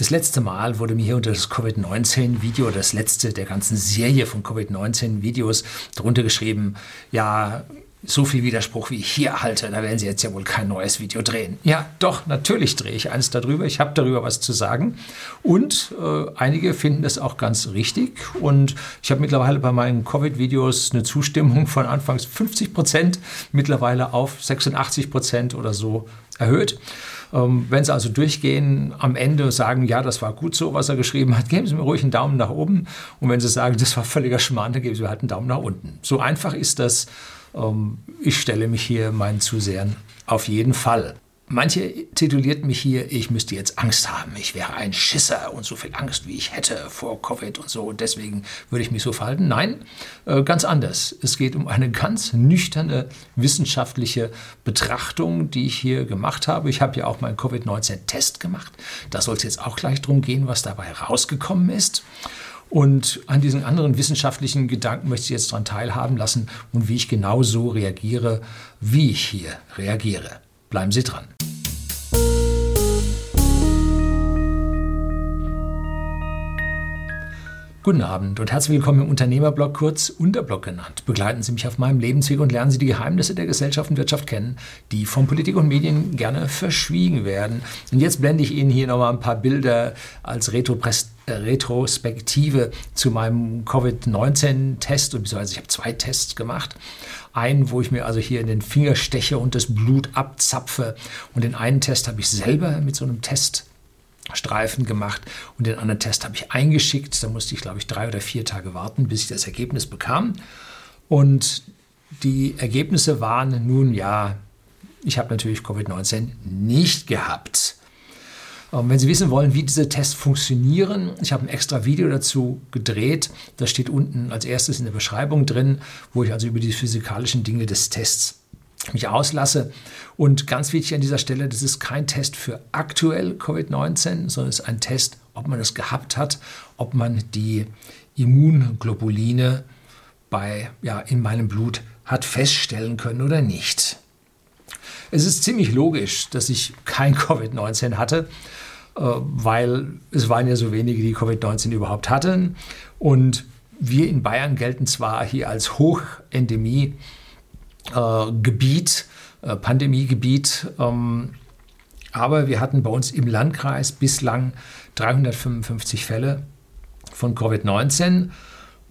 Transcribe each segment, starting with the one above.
Das letzte Mal wurde mir hier unter das Covid-19-Video, das letzte der ganzen Serie von Covid-19-Videos, drunter geschrieben, ja, so viel Widerspruch, wie ich hier halte, da werden Sie jetzt ja wohl kein neues Video drehen. Ja, doch, natürlich drehe ich eins darüber. Ich habe darüber was zu sagen. Und äh, einige finden das auch ganz richtig. Und ich habe mittlerweile bei meinen Covid-Videos eine Zustimmung von anfangs 50 Prozent, mittlerweile auf 86 Prozent oder so erhöht. Ähm, wenn Sie also durchgehen, am Ende sagen, ja, das war gut so, was er geschrieben hat, geben Sie mir ruhig einen Daumen nach oben. Und wenn Sie sagen, das war völliger Schmarrn, dann geben Sie mir halt einen Daumen nach unten. So einfach ist das. Ähm, ich stelle mich hier meinen Zusehern auf jeden Fall. Manche tituliert mich hier, ich müsste jetzt Angst haben, ich wäre ein Schisser und so viel Angst, wie ich hätte vor Covid und so und deswegen würde ich mich so verhalten. Nein, äh, ganz anders. Es geht um eine ganz nüchterne wissenschaftliche Betrachtung, die ich hier gemacht habe. Ich habe ja auch meinen Covid-19-Test gemacht. Da soll es jetzt auch gleich darum gehen, was dabei rausgekommen ist. Und an diesen anderen wissenschaftlichen Gedanken möchte ich jetzt daran teilhaben lassen und wie ich genau so reagiere, wie ich hier reagiere. Bleiben Sie dran. Guten Abend und herzlich willkommen im Unternehmerblog, kurz Unterblog genannt. Begleiten Sie mich auf meinem Lebensweg und lernen Sie die Geheimnisse der Gesellschaft und Wirtschaft kennen, die von Politik und Medien gerne verschwiegen werden. Und jetzt blende ich Ihnen hier nochmal ein paar Bilder als Retrospektive zu meinem Covid-19-Test, beziehungsweise ich habe zwei Tests gemacht. Einen, wo ich mir also hier in den Finger steche und das Blut abzapfe. Und den einen Test habe ich selber mit so einem Test Streifen gemacht und den anderen Test habe ich eingeschickt. Da musste ich, glaube ich, drei oder vier Tage warten, bis ich das Ergebnis bekam. Und die Ergebnisse waren nun ja, ich habe natürlich Covid-19 nicht gehabt. Ähm, wenn Sie wissen wollen, wie diese Tests funktionieren, ich habe ein extra Video dazu gedreht. Das steht unten als erstes in der Beschreibung drin, wo ich also über die physikalischen Dinge des Tests mich auslasse. Und ganz wichtig an dieser Stelle, das ist kein Test für aktuell Covid-19, sondern es ist ein Test, ob man es gehabt hat, ob man die Immunglobuline bei, ja, in meinem Blut hat feststellen können oder nicht. Es ist ziemlich logisch, dass ich kein Covid-19 hatte, äh, weil es waren ja so wenige, die Covid-19 überhaupt hatten. Und wir in Bayern gelten zwar hier als Hochendemie, äh, äh, Pandemiegebiet. Ähm, aber wir hatten bei uns im Landkreis bislang 355 Fälle von Covid-19.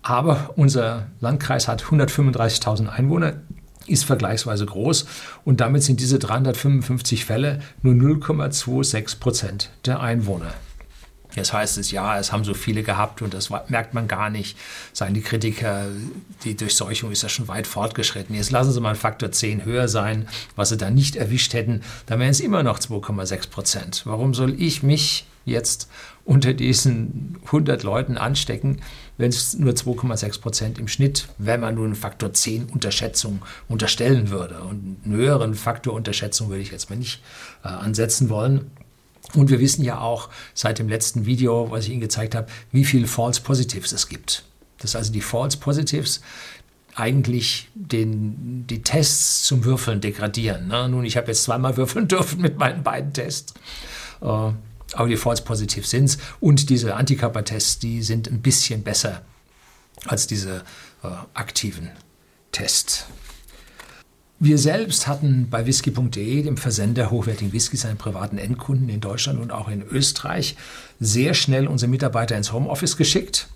Aber unser Landkreis hat 135.000 Einwohner, ist vergleichsweise groß und damit sind diese 355 Fälle nur 0,26 Prozent der Einwohner. Jetzt heißt es, ja, es haben so viele gehabt und das merkt man gar nicht, sagen die Kritiker, die Durchseuchung ist ja schon weit fortgeschritten. Jetzt lassen Sie mal einen Faktor 10 höher sein, was Sie da nicht erwischt hätten, dann wären es immer noch 2,6 Prozent. Warum soll ich mich jetzt unter diesen 100 Leuten anstecken, wenn es nur 2,6 Prozent im Schnitt, wenn man nun einen Faktor 10 Unterschätzung unterstellen würde. Und einen höheren Faktor Unterschätzung würde ich jetzt mal nicht äh, ansetzen wollen. Und wir wissen ja auch seit dem letzten Video, was ich Ihnen gezeigt habe, wie viele False Positives es gibt. Das also die False Positives eigentlich den, die Tests zum Würfeln degradieren. Ne? Nun, ich habe jetzt zweimal würfeln dürfen mit meinen beiden Tests. Äh, aber die False Positives sind es. Und diese Antikörpertests, die sind ein bisschen besser als diese äh, aktiven Tests. Wir selbst hatten bei whisky.de, dem Versender hochwertigen Whiskys, einen privaten Endkunden in Deutschland und auch in Österreich, sehr schnell unsere Mitarbeiter ins Homeoffice geschickt.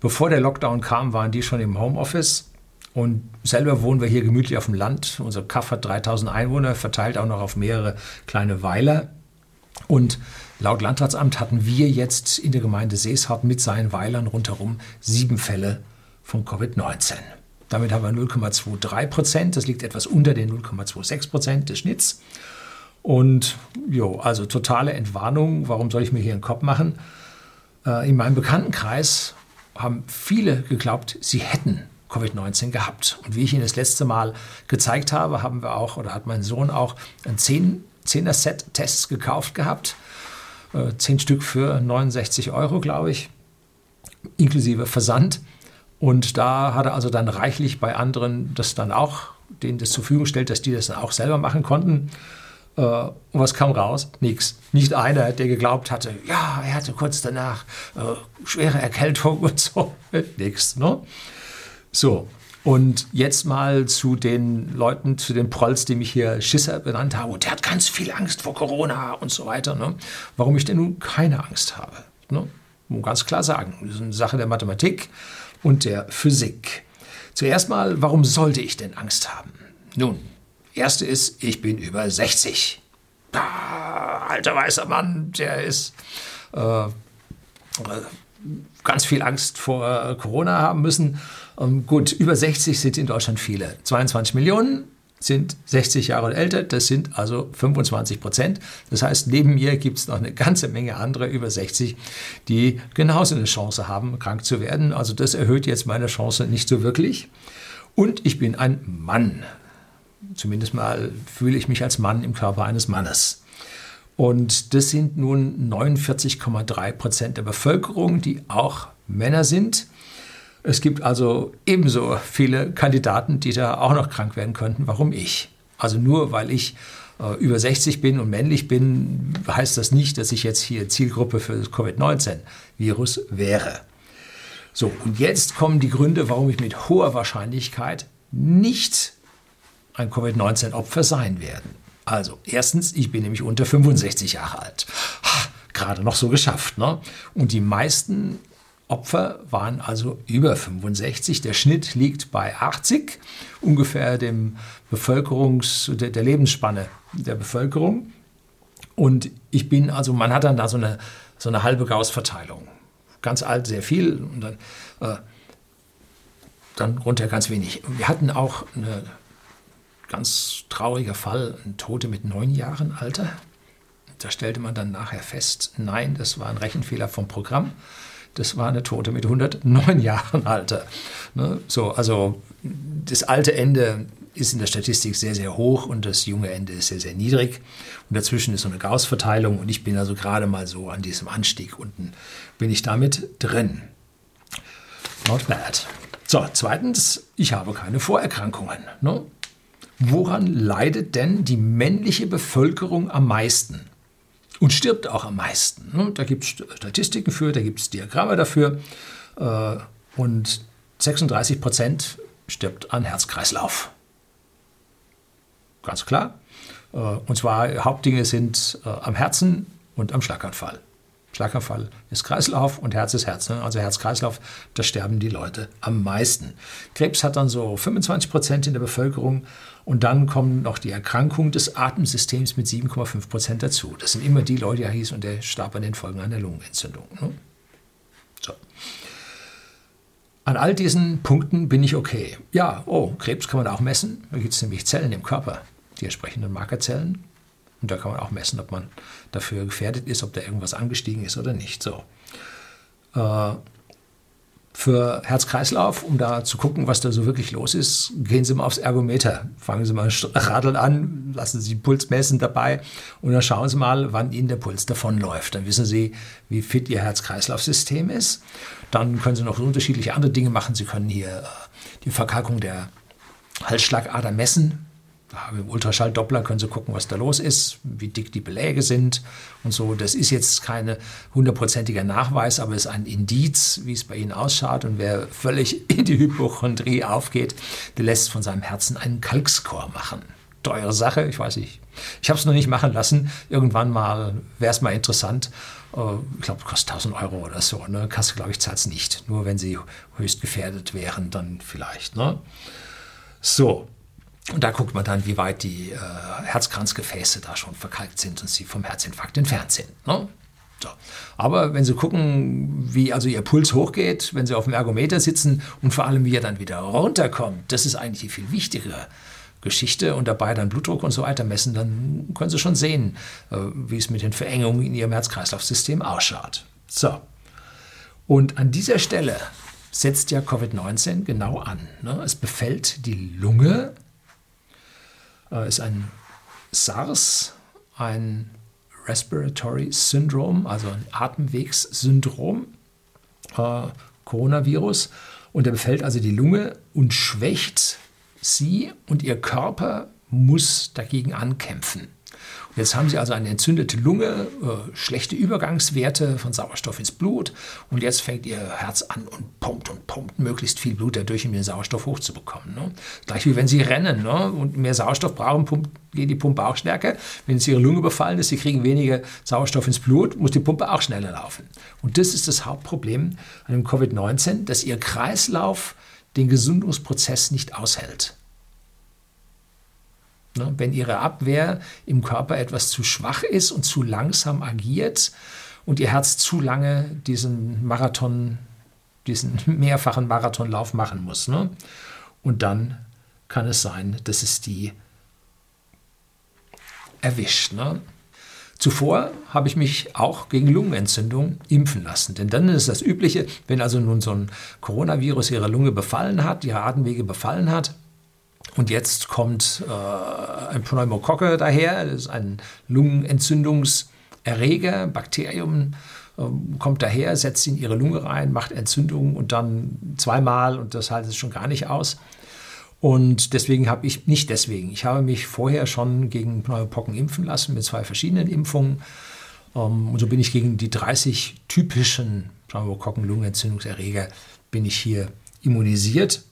Bevor der Lockdown kam, waren die schon im Homeoffice. Und selber wohnen wir hier gemütlich auf dem Land. Unser Kaff hat 3000 Einwohner, verteilt auch noch auf mehrere kleine Weiler. Und laut Landratsamt hatten wir jetzt in der Gemeinde Seeshaupt mit seinen Weilern rundherum sieben Fälle von Covid-19. Damit haben wir 0,23 Prozent. Das liegt etwas unter den 0,26 Prozent des Schnitts. Und jo, also totale Entwarnung. Warum soll ich mir hier einen Kopf machen? Äh, in meinem Bekanntenkreis haben viele geglaubt, sie hätten Covid-19 gehabt. Und wie ich Ihnen das letzte Mal gezeigt habe, haben wir auch oder hat mein Sohn auch ein zehn 10er-Set-Tests gekauft gehabt. Äh, 10 Stück für 69 Euro, glaube ich, inklusive Versand. Und da hat er also dann reichlich bei anderen das dann auch, denen das zur Verfügung stellt, dass die das dann auch selber machen konnten. Äh, und was kam raus? Nix. Nicht einer, der geglaubt hatte, ja, er hatte kurz danach äh, schwere Erkältung und so. Nix. Ne? So, und jetzt mal zu den Leuten, zu den Prolls, die mich hier Schisser benannt haben. Und der hat ganz viel Angst vor Corona und so weiter. Ne? Warum ich denn nun keine Angst habe? Ne? Muss ganz klar sagen, das ist eine Sache der Mathematik und der Physik. Zuerst mal, warum sollte ich denn Angst haben? Nun, erste ist, ich bin über 60. Ah, alter weißer Mann, der ist äh, ganz viel Angst vor Corona haben müssen. Ähm, gut, über 60 sind in Deutschland viele. 22 Millionen sind 60 Jahre und älter, das sind also 25 Prozent. Das heißt, neben mir gibt es noch eine ganze Menge andere über 60, die genauso eine Chance haben, krank zu werden. Also das erhöht jetzt meine Chance nicht so wirklich. Und ich bin ein Mann. Zumindest mal fühle ich mich als Mann im Körper eines Mannes. Und das sind nun 49,3 Prozent der Bevölkerung, die auch Männer sind. Es gibt also ebenso viele Kandidaten, die da auch noch krank werden könnten. Warum ich? Also nur weil ich äh, über 60 bin und männlich bin, heißt das nicht, dass ich jetzt hier Zielgruppe für das Covid-19-Virus wäre. So, und jetzt kommen die Gründe, warum ich mit hoher Wahrscheinlichkeit nicht ein Covid-19-Opfer sein werde. Also, erstens, ich bin nämlich unter 65 Jahre alt. Ha, gerade noch so geschafft. Ne? Und die meisten Opfer waren also über 65. Der Schnitt liegt bei 80, ungefähr dem Bevölkerungs-, der, der Lebensspanne der Bevölkerung. Und ich bin, also man hat dann da so eine, so eine halbe Gauss-Verteilung. Ganz alt sehr viel und dann, äh, dann runter ganz wenig. Wir hatten auch einen ganz trauriger Fall, ein Tote mit neun Jahren Alter. Da stellte man dann nachher fest, nein, das war ein Rechenfehler vom Programm das war eine Tote mit 109 Jahren Alter. Ne? So, also das alte Ende ist in der Statistik sehr, sehr hoch und das junge Ende ist sehr, sehr niedrig. Und dazwischen ist so eine Gauss-Verteilung und ich bin also gerade mal so an diesem Anstieg unten, bin ich damit drin. Not bad. So, zweitens, ich habe keine Vorerkrankungen. Ne? Woran leidet denn die männliche Bevölkerung am meisten? Und stirbt auch am meisten. Ne? Da gibt es Statistiken für, da gibt es Diagramme dafür. Äh, und 36 Prozent stirbt an Herzkreislauf. Ganz klar. Äh, und zwar Hauptdinge sind äh, am Herzen und am Schlaganfall. Schlaganfall ist Kreislauf und Herz ist Herz. Ne? Also Herz-Kreislauf, da sterben die Leute am meisten. Krebs hat dann so 25 Prozent in der Bevölkerung und dann kommen noch die Erkrankungen des Atemsystems mit 7,5 Prozent dazu. Das sind immer die Leute, die hieß und der starb an den Folgen einer Lungenentzündung. Ne? So. An all diesen Punkten bin ich okay. Ja, oh, Krebs kann man auch messen. Da gibt es nämlich Zellen im Körper, die entsprechenden Markerzellen. Und da kann man auch messen, ob man dafür gefährdet ist, ob da irgendwas angestiegen ist oder nicht. So. Äh, für Herz-Kreislauf, um da zu gucken, was da so wirklich los ist, gehen Sie mal aufs Ergometer. Fangen Sie mal Radeln an, lassen Sie den Puls messen dabei und dann schauen Sie mal, wann Ihnen der Puls davonläuft. Dann wissen Sie, wie fit Ihr Herz-Kreislauf-System ist. Dann können Sie noch unterschiedliche andere Dinge machen. Sie können hier äh, die Verkalkung der Halsschlagader messen im Ultraschalldoppler können Sie gucken, was da los ist, wie dick die Beläge sind und so. Das ist jetzt kein hundertprozentiger Nachweis, aber es ist ein Indiz, wie es bei Ihnen ausschaut. Und wer völlig in die Hypochondrie aufgeht, der lässt von seinem Herzen einen Kalkscore machen. Teure Sache, ich weiß nicht. Ich habe es noch nicht machen lassen. Irgendwann mal wäre es mal interessant. Äh, ich glaube, kostet 1000 Euro oder so. Ne? Kasse, glaube ich, zahlt es nicht. Nur wenn Sie höchst gefährdet wären, dann vielleicht. Ne? So, und da guckt man dann, wie weit die äh, Herzkranzgefäße da schon verkalkt sind und sie vom Herzinfarkt entfernt sind. Ne? So. Aber wenn Sie gucken, wie also Ihr Puls hochgeht, wenn Sie auf dem Ergometer sitzen und vor allem, wie er dann wieder runterkommt, das ist eigentlich die viel wichtigere Geschichte und dabei dann Blutdruck und so weiter messen, dann können Sie schon sehen, äh, wie es mit den Verengungen in Ihrem Herz-Kreislauf-System ausschaut. So. Und an dieser Stelle setzt ja Covid-19 genau an. Ne? Es befällt die Lunge, ist ein SARS, ein Respiratory Syndrome, also ein Atemwegssyndrom, äh, Coronavirus. Und er befällt also die Lunge und schwächt sie und ihr Körper muss dagegen ankämpfen. Jetzt haben Sie also eine entzündete Lunge, äh, schlechte Übergangswerte von Sauerstoff ins Blut und jetzt fängt Ihr Herz an und pumpt und pumpt möglichst viel Blut dadurch, um den Sauerstoff hochzubekommen. Ne? Gleich wie wenn Sie rennen ne? und mehr Sauerstoff brauchen, pumpt, geht die Pumpe auch stärker. Wenn es Ihre Lunge befallen ist, Sie kriegen weniger Sauerstoff ins Blut, muss die Pumpe auch schneller laufen. Und das ist das Hauptproblem an dem Covid-19, dass Ihr Kreislauf den Gesundungsprozess nicht aushält. Ne? Wenn ihre Abwehr im Körper etwas zu schwach ist und zu langsam agiert und ihr Herz zu lange diesen Marathon, diesen mehrfachen Marathonlauf machen muss. Ne? Und dann kann es sein, dass es die erwischt. Ne? Zuvor habe ich mich auch gegen Lungenentzündung impfen lassen. Denn dann ist das Übliche, wenn also nun so ein Coronavirus ihre Lunge befallen hat, ihre Atemwege befallen hat, und jetzt kommt äh, ein Pneumokocke daher, das ist ein Lungenentzündungserreger, Bakterium äh, kommt daher, setzt in ihre Lunge rein, macht Entzündung und dann zweimal und das haltet es schon gar nicht aus. Und deswegen habe ich, nicht deswegen, ich habe mich vorher schon gegen Pneumopocken impfen lassen mit zwei verschiedenen Impfungen. Ähm, und so bin ich gegen die 30 typischen Pneumokokken-Lungenentzündungserreger bin ich hier immunisiert.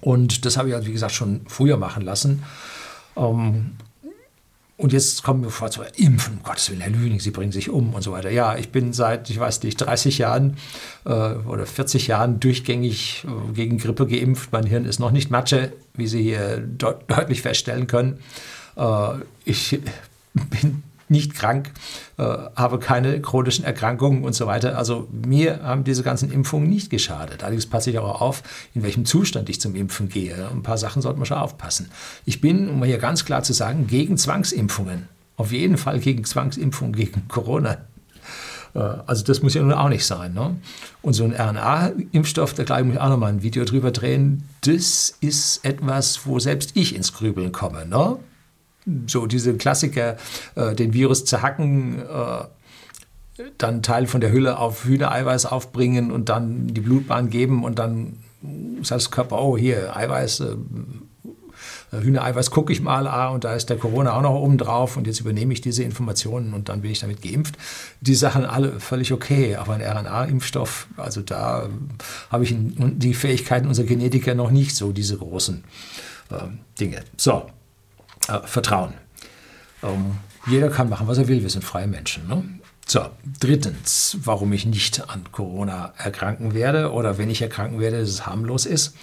Und das habe ich, also, wie gesagt, schon früher machen lassen. Ähm, und jetzt kommen wir vor zu Impfen, um Gottes Willen, Herr Lüning, Sie bringen sich um und so weiter. Ja, ich bin seit, ich weiß nicht, 30 Jahren äh, oder 40 Jahren durchgängig äh, gegen Grippe geimpft. Mein Hirn ist noch nicht Matsche, wie Sie hier de deutlich feststellen können. Äh, ich bin nicht krank, äh, habe keine chronischen Erkrankungen und so weiter. Also mir haben diese ganzen Impfungen nicht geschadet. Allerdings passe ich auch auf, in welchem Zustand ich zum Impfen gehe. Ein paar Sachen sollte man schon aufpassen. Ich bin, um hier ganz klar zu sagen, gegen Zwangsimpfungen. Auf jeden Fall gegen Zwangsimpfungen gegen Corona. Äh, also das muss ja nun auch nicht sein. Ne? Und so ein RNA-Impfstoff, da gleich muss ich auch nochmal ein Video drüber drehen, das ist etwas, wo selbst ich ins Grübeln komme. Ne? So diese Klassiker, äh, den Virus zerhacken, äh, dann Teil von der Hülle auf Hühnereiweiß aufbringen und dann die Blutbahn geben und dann sagt das Körper, oh hier, Eiweiß, äh, Hühnereiweiß gucke ich mal, ah, und da ist der Corona auch noch oben drauf und jetzt übernehme ich diese Informationen und dann bin ich damit geimpft. Die Sachen alle völlig okay, aber ein RNA-Impfstoff, also da habe ich die Fähigkeiten unserer Genetiker noch nicht so, diese großen äh, Dinge. So, äh, Vertrauen. Ähm, jeder kann machen, was er will. Wir sind freie Menschen. Ne? So, drittens, warum ich nicht an Corona erkranken werde oder wenn ich erkranken werde, dass es harmlos ist.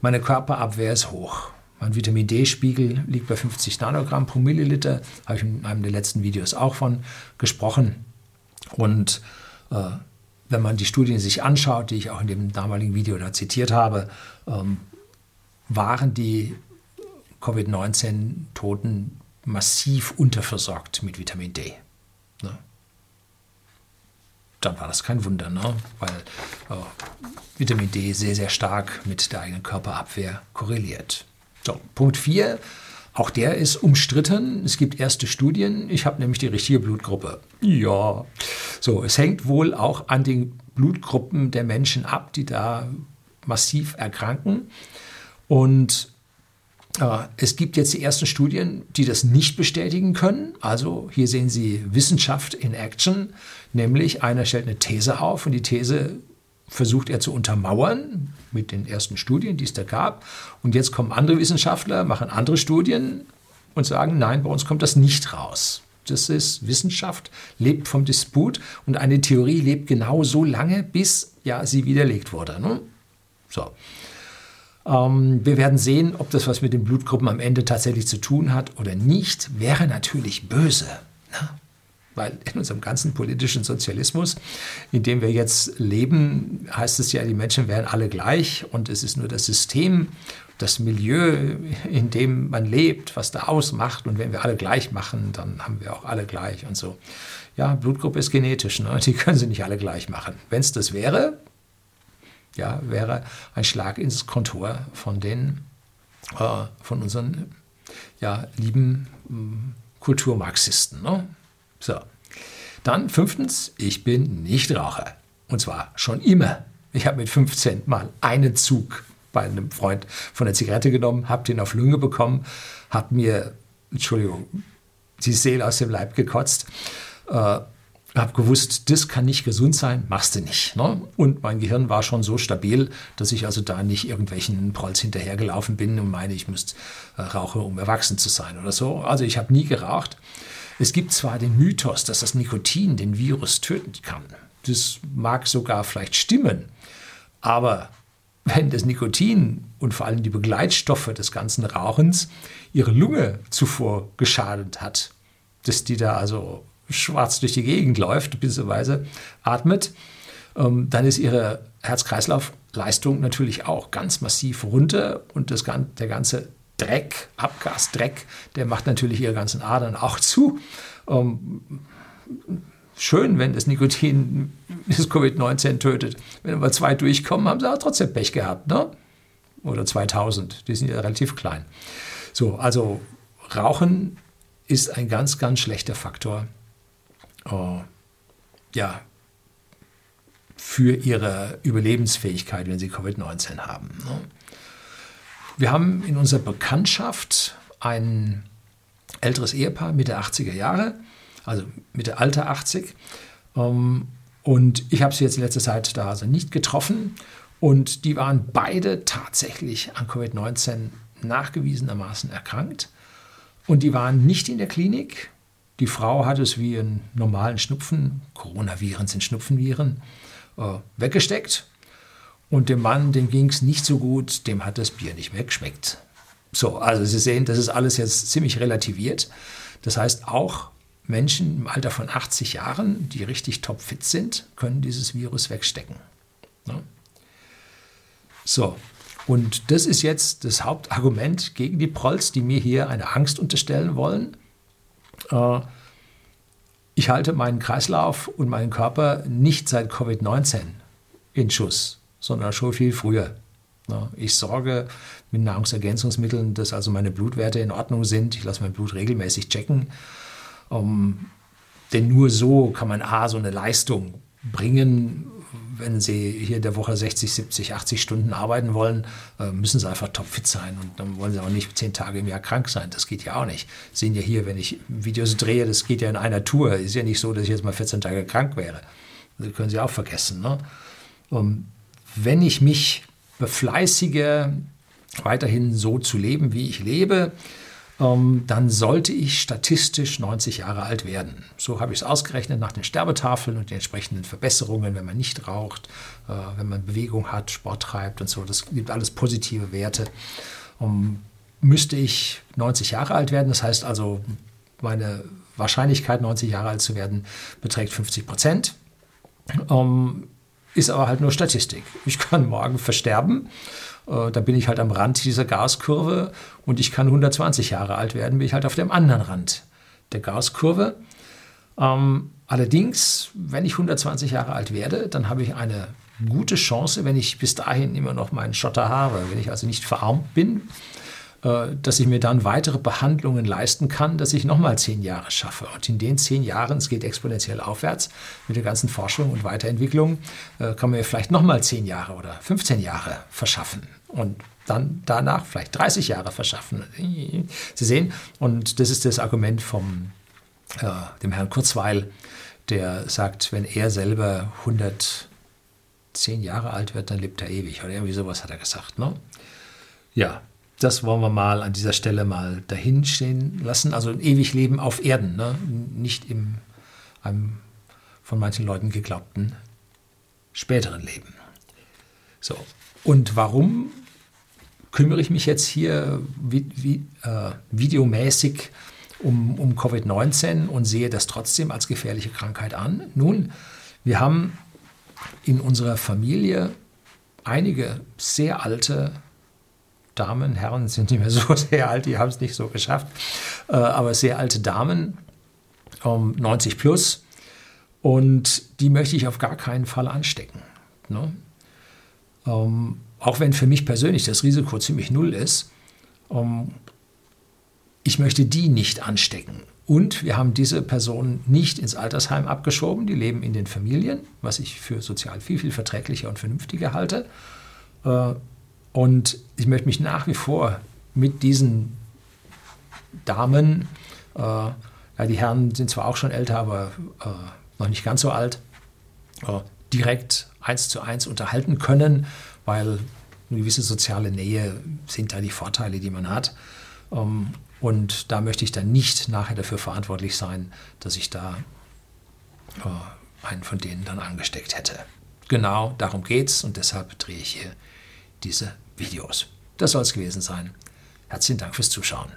Meine Körperabwehr ist hoch. Mein Vitamin D-Spiegel liegt bei 50 Nanogramm pro Milliliter. Habe ich in einem der letzten Videos auch von gesprochen. Und äh, wenn man die Studien sich anschaut, die ich auch in dem damaligen Video da zitiert habe, ähm, waren die Covid-19-Toten massiv unterversorgt mit Vitamin D. Ne? Dann war das kein Wunder, ne? weil äh, Vitamin D sehr, sehr stark mit der eigenen Körperabwehr korreliert. So, Punkt 4. Auch der ist umstritten. Es gibt erste Studien. Ich habe nämlich die richtige Blutgruppe. Ja. So, es hängt wohl auch an den Blutgruppen der Menschen ab, die da massiv erkranken. Und es gibt jetzt die ersten Studien, die das nicht bestätigen können. Also hier sehen Sie Wissenschaft in Action, nämlich einer stellt eine These auf und die These versucht er zu untermauern mit den ersten Studien, die es da gab. Und jetzt kommen andere Wissenschaftler, machen andere Studien und sagen, nein, bei uns kommt das nicht raus. Das ist Wissenschaft, lebt vom Disput und eine Theorie lebt genau so lange, bis ja, sie widerlegt wurde. Ne? So. Ähm, wir werden sehen, ob das was mit den Blutgruppen am Ende tatsächlich zu tun hat oder nicht. Wäre natürlich böse. Ne? Weil in unserem ganzen politischen Sozialismus, in dem wir jetzt leben, heißt es ja, die Menschen wären alle gleich und es ist nur das System, das Milieu, in dem man lebt, was da ausmacht. Und wenn wir alle gleich machen, dann haben wir auch alle gleich und so. Ja, Blutgruppe ist genetisch, ne? die können sie nicht alle gleich machen. Wenn es das wäre, ja, wäre ein Schlag ins Kontor von den, äh, von unseren ja, lieben äh, Kulturmarxisten. Ne? So. Dann fünftens, ich bin nicht Raucher. Und zwar schon immer. Ich habe mit 15 mal einen Zug bei einem Freund von der Zigarette genommen, habe den auf Lunge bekommen, habe mir, Entschuldigung, die Seele aus dem Leib gekotzt. Äh, habe gewusst, das kann nicht gesund sein, machst du nicht. Ne? Und mein Gehirn war schon so stabil, dass ich also da nicht irgendwelchen Prolls hinterhergelaufen bin und meine, ich müsste äh, rauchen, um erwachsen zu sein oder so. Also ich habe nie geraucht. Es gibt zwar den Mythos, dass das Nikotin den Virus töten kann. Das mag sogar vielleicht stimmen. Aber wenn das Nikotin und vor allem die Begleitstoffe des ganzen Rauchens ihre Lunge zuvor geschadet hat, dass die da also schwarz durch die Gegend läuft, beziehungsweise atmet, ähm, dann ist ihre Herz-Kreislauf-Leistung natürlich auch ganz massiv runter und das, der ganze Dreck, Abgasdreck, der macht natürlich ihre ganzen Adern auch zu. Ähm, schön, wenn das Nikotin das Covid-19 tötet. Wenn aber zwei durchkommen, haben sie auch trotzdem Pech gehabt. Ne? Oder 2000, die sind ja relativ klein. So, also Rauchen ist ein ganz, ganz schlechter Faktor äh, ja, für ihre Überlebensfähigkeit, wenn sie Covid-19 haben. Ne? Wir haben in unserer Bekanntschaft ein älteres Ehepaar, Mitte 80er Jahre, also Mitte Alter 80. Ähm, und ich habe sie jetzt in letzter Zeit da also nicht getroffen. Und die waren beide tatsächlich an Covid-19 nachgewiesenermaßen erkrankt. Und die waren nicht in der Klinik, die Frau hat es wie einen normalen Schnupfen, Coronaviren sind Schnupfenviren, äh, weggesteckt. Und dem Mann, dem ging es nicht so gut, dem hat das Bier nicht mehr geschmeckt. So, also Sie sehen, das ist alles jetzt ziemlich relativiert. Das heißt, auch Menschen im Alter von 80 Jahren, die richtig topfit sind, können dieses Virus wegstecken. Ne? So, und das ist jetzt das Hauptargument gegen die Prolls, die mir hier eine Angst unterstellen wollen. Äh, ich halte meinen Kreislauf und meinen Körper nicht seit Covid-19 in Schuss, sondern schon viel früher. Ich sorge mit Nahrungsergänzungsmitteln, dass also meine Blutwerte in Ordnung sind. Ich lasse mein Blut regelmäßig checken. Um, denn nur so kann man A, so eine Leistung bringen, wenn Sie hier in der Woche 60, 70, 80 Stunden arbeiten wollen, äh, müssen Sie einfach topfit sein. Und dann wollen Sie auch nicht zehn Tage im Jahr krank sein. Das geht ja auch nicht. Sie sehen ja hier, wenn ich Videos drehe, das geht ja in einer Tour. Ist ja nicht so, dass ich jetzt mal 14 Tage krank wäre. Das können Sie auch vergessen. Ne? Und wenn ich mich befleißige, weiterhin so zu leben, wie ich lebe, ähm, dann sollte ich statistisch 90 Jahre alt werden. So habe ich es ausgerechnet nach den Sterbetafeln und den entsprechenden Verbesserungen, wenn man nicht raucht, äh, wenn man Bewegung hat, Sport treibt und so. Das gibt alles positive Werte. Um, müsste ich 90 Jahre alt werden, das heißt also, meine Wahrscheinlichkeit, 90 Jahre alt zu werden, beträgt 50 Prozent. Um, ist aber halt nur Statistik. Ich kann morgen versterben da bin ich halt am Rand dieser Gaskurve und ich kann 120 Jahre alt werden, bin ich halt auf dem anderen Rand der Gaskurve. Ähm, allerdings, wenn ich 120 Jahre alt werde, dann habe ich eine gute Chance, wenn ich bis dahin immer noch meinen Schotter habe, wenn ich also nicht verarmt bin, äh, dass ich mir dann weitere Behandlungen leisten kann, dass ich nochmal zehn Jahre schaffe. Und in den zehn Jahren, es geht exponentiell aufwärts mit der ganzen Forschung und Weiterentwicklung, äh, kann man mir vielleicht nochmal zehn Jahre oder 15 Jahre verschaffen. Und dann danach vielleicht 30 Jahre verschaffen. Sie sehen, und das ist das Argument vom äh, dem Herrn Kurzweil, der sagt, wenn er selber 110 Jahre alt wird, dann lebt er ewig. Oder irgendwie sowas hat er gesagt. Ne? Ja, das wollen wir mal an dieser Stelle mal dahin stehen lassen. Also ein ewig Leben auf Erden, ne? nicht im einem von manchen Leuten geglaubten späteren Leben. So. Und warum kümmere ich mich jetzt hier wie, wie, äh, videomäßig um, um Covid-19 und sehe das trotzdem als gefährliche Krankheit an? Nun, wir haben in unserer Familie einige sehr alte Damen, Herren sind nicht mehr so sehr alt, die haben es nicht so geschafft, äh, aber sehr alte Damen, um 90 plus, und die möchte ich auf gar keinen Fall anstecken. Ne? Ähm, auch wenn für mich persönlich das Risiko ziemlich null ist, ähm, ich möchte die nicht anstecken. Und wir haben diese Personen nicht ins Altersheim abgeschoben, die leben in den Familien, was ich für sozial viel, viel verträglicher und vernünftiger halte. Äh, und ich möchte mich nach wie vor mit diesen Damen äh, Ja, die Herren sind zwar auch schon älter, aber äh, noch nicht ganz so alt, direkt eins zu eins unterhalten können, weil eine gewisse soziale Nähe sind da die Vorteile, die man hat. Ähm, und da möchte ich dann nicht nachher dafür verantwortlich sein, dass ich da äh, einen von denen dann angesteckt hätte. Genau darum geht's und deshalb drehe ich hier diese Videos. Das soll es gewesen sein. Herzlichen Dank fürs Zuschauen.